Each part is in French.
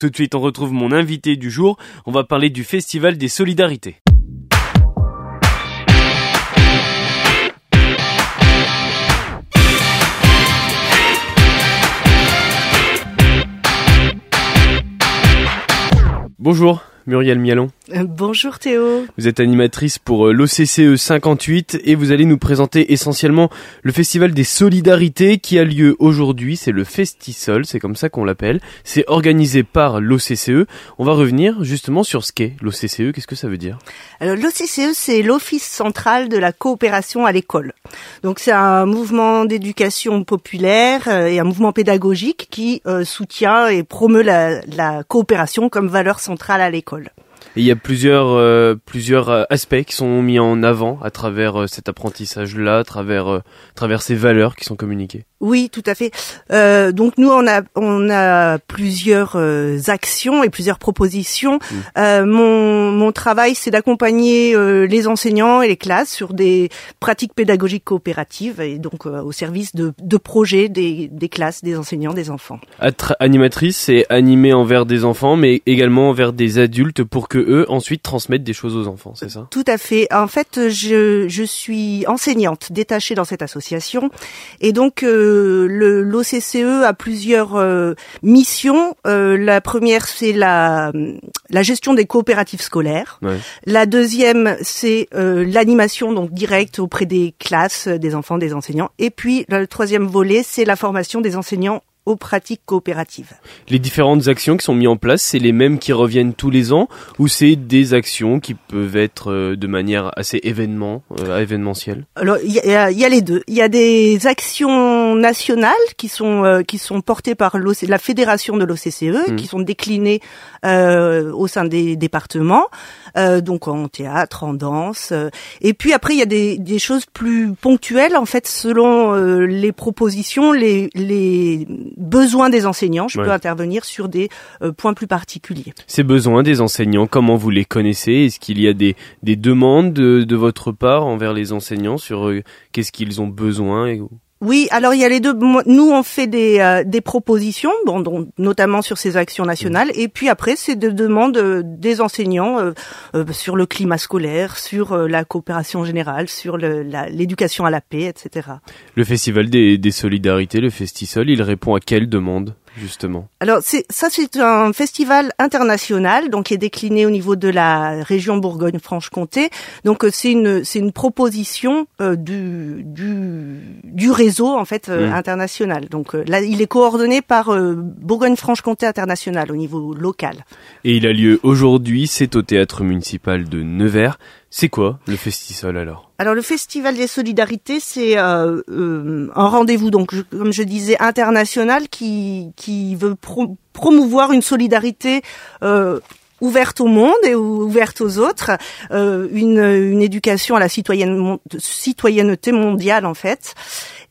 Tout de suite, on retrouve mon invité du jour. On va parler du Festival des Solidarités. Bonjour, Muriel Mialon. Euh, bonjour Théo. Vous êtes animatrice pour euh, l'OCCE 58 et vous allez nous présenter essentiellement le Festival des Solidarités qui a lieu aujourd'hui. C'est le Festisol, c'est comme ça qu'on l'appelle. C'est organisé par l'OCCE. On va revenir justement sur ce qu'est l'OCCE. Qu'est-ce que ça veut dire? Alors l'OCCE, c'est l'Office central de la coopération à l'école. Donc c'est un mouvement d'éducation populaire euh, et un mouvement pédagogique qui soutient et promeut la, la coopération comme valeur centrale à l'école il y a plusieurs euh, plusieurs euh, aspects qui sont mis en avant à travers euh, cet apprentissage-là, travers à travers ces valeurs qui sont communiquées. Oui, tout à fait. Euh, donc nous, on a on a plusieurs euh, actions et plusieurs propositions. Mmh. Euh, mon, mon travail, c'est d'accompagner euh, les enseignants et les classes sur des pratiques pédagogiques coopératives et donc euh, au service de, de projets des, des classes, des enseignants, des enfants. Être animatrice, c'est animer envers des enfants, mais également envers des adultes pour que eux ensuite transmettent des choses aux enfants. C'est ça? Tout à fait. En fait, je je suis enseignante détachée dans cette association et donc le l'OCCE a plusieurs euh, missions. Euh, la première, c'est la la gestion des coopératives scolaires. La deuxième, c'est euh, l'animation donc directe auprès des classes, des enfants, des enseignants. Et puis le troisième volet, c'est la formation des enseignants aux pratiques coopératives. Les différentes actions qui sont mises en place, c'est les mêmes qui reviennent tous les ans ou c'est des actions qui peuvent être euh, de manière assez événement, euh, événementielle Alors il y a, y a, les deux. Il y a des actions nationales qui sont euh, qui sont portées par la fédération de l'OCCE, mmh. qui sont déclinées euh, au sein des départements, euh, donc en théâtre, en danse. et puis après il y a des, des choses plus ponctuelles en fait selon les propositions, les les besoins des enseignants, je peux intervenir sur des euh, points plus particuliers. Ces besoins des enseignants, comment vous les connaissez? Est-ce qu'il y a des, des demandes de, de, votre part envers les enseignants sur euh, qu'est-ce qu'ils ont besoin et... Oui, alors il y a les deux. Nous, on fait des, euh, des propositions, bon, donc, notamment sur ces actions nationales, et puis après, c'est des demandes euh, des enseignants euh, sur le climat scolaire, sur la coopération générale, sur l'éducation à la paix, etc. Le Festival des, des Solidarités, le Festisol, il répond à quelles demandes? Justement Alors c'est ça c'est un festival international donc qui est décliné au niveau de la région Bourgogne-Franche-Comté. Donc euh, c'est une c'est une proposition euh, du, du du réseau en fait euh, mmh. international. Donc là il est coordonné par Bourgogne-Franche-Comté international au niveau local. Et il a lieu aujourd'hui, c'est au théâtre municipal de Nevers. C'est quoi le Festisol alors? Alors le Festival des Solidarités, c'est euh, euh, un rendez-vous donc comme je disais international qui qui veut promouvoir une solidarité euh, ouverte au monde et ouverte aux autres, une, une éducation à la citoyenneté mondiale en fait.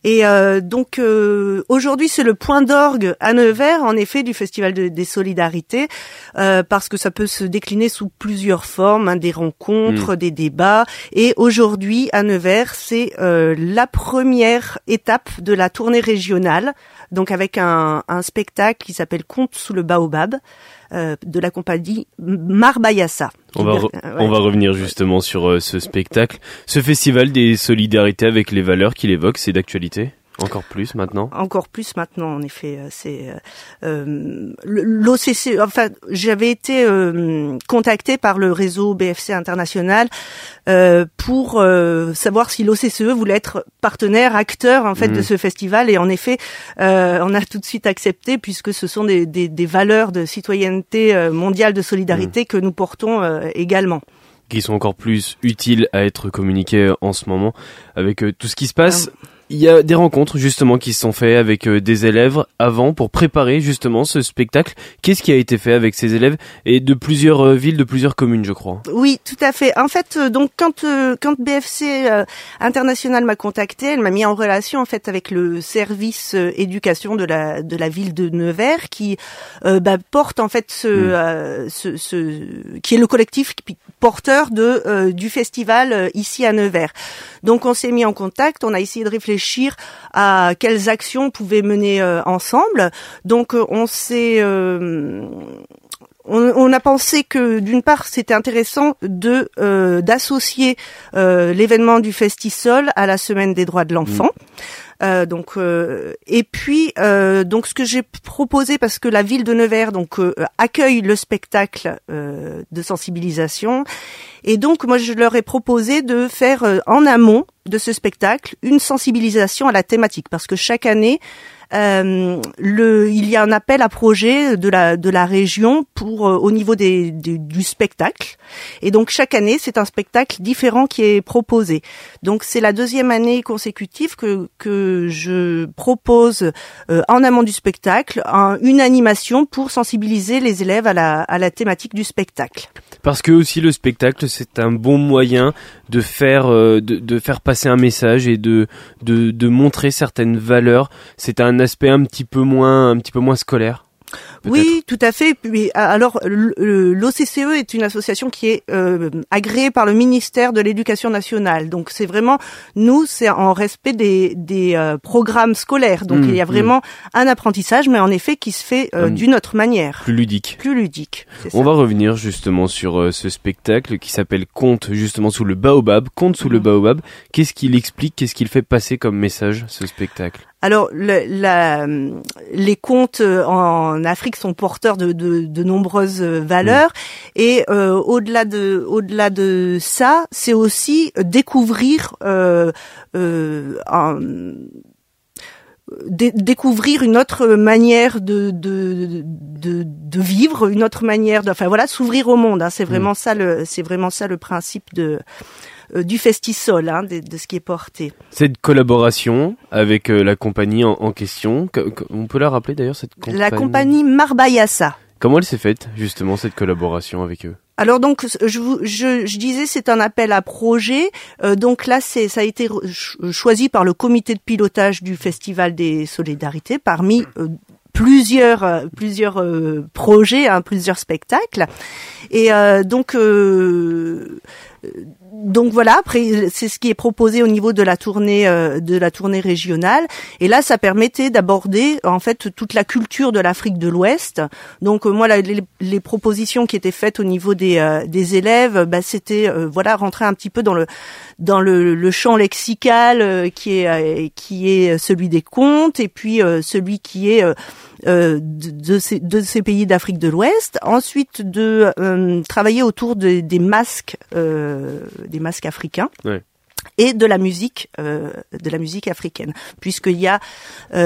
Et euh, donc euh, aujourd'hui c'est le point d'orgue à Nevers en effet du Festival des Solidarités euh, parce que ça peut se décliner sous plusieurs formes, hein, des rencontres, hmm. des débats. Et aujourd'hui à Nevers c'est la première étape de la tournée régionale, donc avec un, un spectacle qui s'appelle Conte sous le baobab. Euh, de la compagnie Marbayassa. On va, on va revenir justement sur euh, ce spectacle. Ce festival des solidarités avec les valeurs qu'il évoque, c'est d'actualité? Encore plus maintenant. Encore plus maintenant, en effet. Euh, c'est euh, l'OCC. Enfin, j'avais été euh, contacté par le réseau BFC international euh, pour euh, savoir si l'OCCE voulait être partenaire, acteur en fait de mmh. ce festival. Et en effet, on a tout de suite accepté puisque ce sont des, des, des valeurs de citoyenneté mondiale de solidarité mmh. que nous portons également qui sont encore plus utiles à être communiquées en ce moment avec tout ce qui se passe. Il y a des rencontres justement qui se sont faites avec euh, des élèves avant pour préparer justement ce spectacle. Qu'est-ce qui a été fait avec ces élèves et de plusieurs euh, villes, de plusieurs communes, je crois? Oui, tout à fait. En fait, euh, donc quand quand BFC International m'a contacté, elle m'a mis en relation en fait avec le service éducation de la de la ville de Nevers qui bah, porte en fait ce, hmm. ce, ce, qui est le collectif porteur de du festival ici à Nevers. Donc on s'est mis en contact, on a essayé de réfléchir à quelles actions on pouvait mener ensemble. Donc on s'est on, a pensé que d'une part c'était intéressant de d'associer l'événement du Festisol à la semaine des droits de l'enfant. Mmh. Euh, donc euh, et puis euh, donc ce que j'ai proposé parce que la ville de Nevers donc accueille le spectacle de sensibilisation et donc moi je leur ai proposé de faire en amont de ce spectacle une sensibilisation à la thématique parce que chaque année euh, le, il y a un appel à projet de la de la région pour euh, au niveau des, du spectacle. Et donc chaque année, c'est un spectacle différent qui est proposé. Donc c'est la deuxième année consécutive que que je propose euh, en amont du spectacle une animation pour sensibiliser les élèves à la à la thématique du spectacle. Parce que aussi le spectacle, c'est un bon moyen de faire de, de faire passer un message et de de, de montrer certaines valeurs. C'est un aspect un petit peu moins, un petit peu moins scolaire. Oui, tout à fait. Puis, alors, l'OCCE est une association qui est euh, agréée par le ministère de l'Éducation nationale. Donc, c'est vraiment nous, c'est en respect des, des euh, programmes scolaires. Donc, mmh, il y a mmh. vraiment un apprentissage, mais en effet, qui se fait euh, d'une autre manière. Plus ludique. Plus ludique. On va revenir justement sur ce spectacle qui s'appelle Conte justement sous le baobab. Conte sous le mmh. baobab. Qu'est-ce qu'il explique? Qu'est-ce qu'il fait passer comme message ce spectacle? Alors, la, les contes en Afrique sont porteurs de, de, de nombreuses valeurs, mm. et euh, au-delà de, au-delà de ça, c'est aussi découvrir euh, euh, un, découvrir une autre manière de, de, de, de, vivre, une autre manière de, enfin voilà, s'ouvrir au monde. Hein, c'est mm. vraiment ça le, c'est vraiment ça le principe de euh, du Festisol, hein, de, ce qui est porté. Cette collaboration avec euh, la compagnie en, question, on peut la rappeler d'ailleurs cette compagnie La compagnie Marbayassa. Comment elle s'est faite justement cette collaboration avec eux? Alors donc je, je, je disais c'est un appel à projet. Euh, donc là c'est ça a été choisi par le comité de pilotage du Festival des Solidarités parmi plusieurs plusieurs projets, hein, plusieurs spectacles. Et donc donc voilà, après c'est ce qui est proposé au niveau de la tournée euh, de la tournée régionale et là ça permettait d'aborder en fait toute la culture de l'Afrique de l'Ouest. Donc euh, moi les, propositions qui étaient faites au niveau des, euh, des élèves, bah, c'était voilà rentrer un petit peu dans le dans le, le champ lexical qui est qui est celui des contes et puis celui qui est euh, de, ces, de ces pays d'Afrique de l'Ouest. Ensuite, de euh, travailler autour de, des masques, euh, des masques africains. et de la musique de la musique africaine puisqu'il y a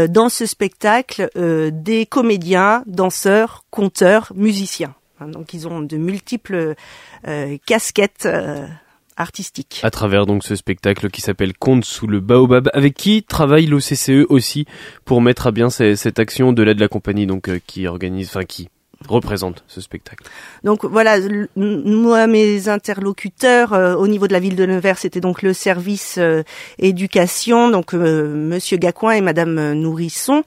dans ce spectacle des comédiens danseurs conteurs musiciens hein, donc ils ont de multiples casquettes artistique. À travers donc ce spectacle qui s'appelle Conte sous le baobab, avec qui travaille l'OCCE aussi pour mettre à bien cette action au-delà de la compagnie donc euh, qui organise, enfin qui représente ce spectacle. Donc voilà, moi mes interlocuteurs euh, au niveau de la ville de Nevers, c'était donc le service euh, éducation, donc Monsieur Gacouin et Madame Nourrisson.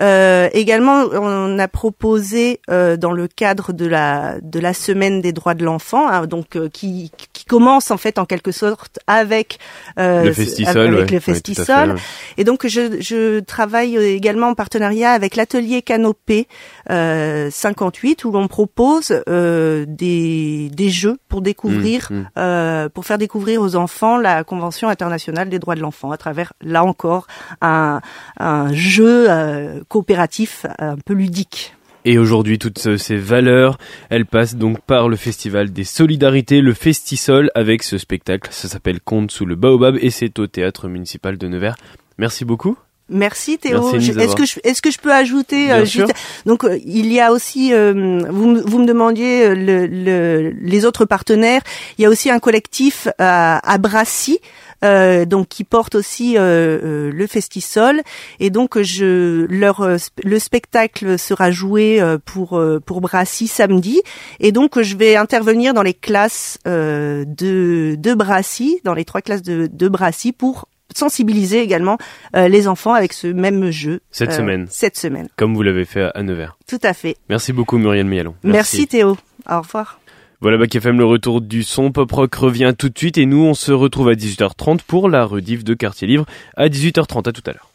Euh, également, on a proposé euh, dans le cadre de la de la semaine des droits de l'enfant, hein, donc euh, qui, qui commence en fait en quelque sorte avec le festisol, avec le festisol. Et donc je, je travaille également en partenariat avec l'atelier Canopé 58 où l'on propose des des jeux pour découvrir, mmh, mmh. pour faire découvrir aux enfants la Convention internationale des droits de l'enfant à travers là encore un un jeu coopératif un peu ludique. Et aujourd'hui, toutes ces valeurs, elles passent donc par le festival des solidarités, le Festisol, avec ce spectacle. Ça s'appelle Conte sous le baobab et c'est au théâtre municipal de Nevers. Merci beaucoup. Merci Théo. Est-ce que je est-ce que je peux ajouter euh, donc euh, il y a aussi euh, vous, vous me demandiez le, les autres partenaires. Il y a aussi un collectif à Brassy euh, donc qui porte aussi euh, euh, le Festisol. Et donc je leur le spectacle sera joué pour pour Brassy samedi. Et donc je vais intervenir dans les classes de de Brassy, dans les trois classes de de Brassy pour sensibiliser également les enfants avec ce même jeu. Cette semaine. Cette semaine. Comme vous l'avez fait à Nevers. Tout à fait. Merci beaucoup Muriel Mialon. Merci Théo. Au revoir. Voilà, Bac FM, le retour du son pop rock revient tout de suite et nous on se retrouve à 18h30 pour la rediff de Quartier Livre à 18h30. À tout à l'heure.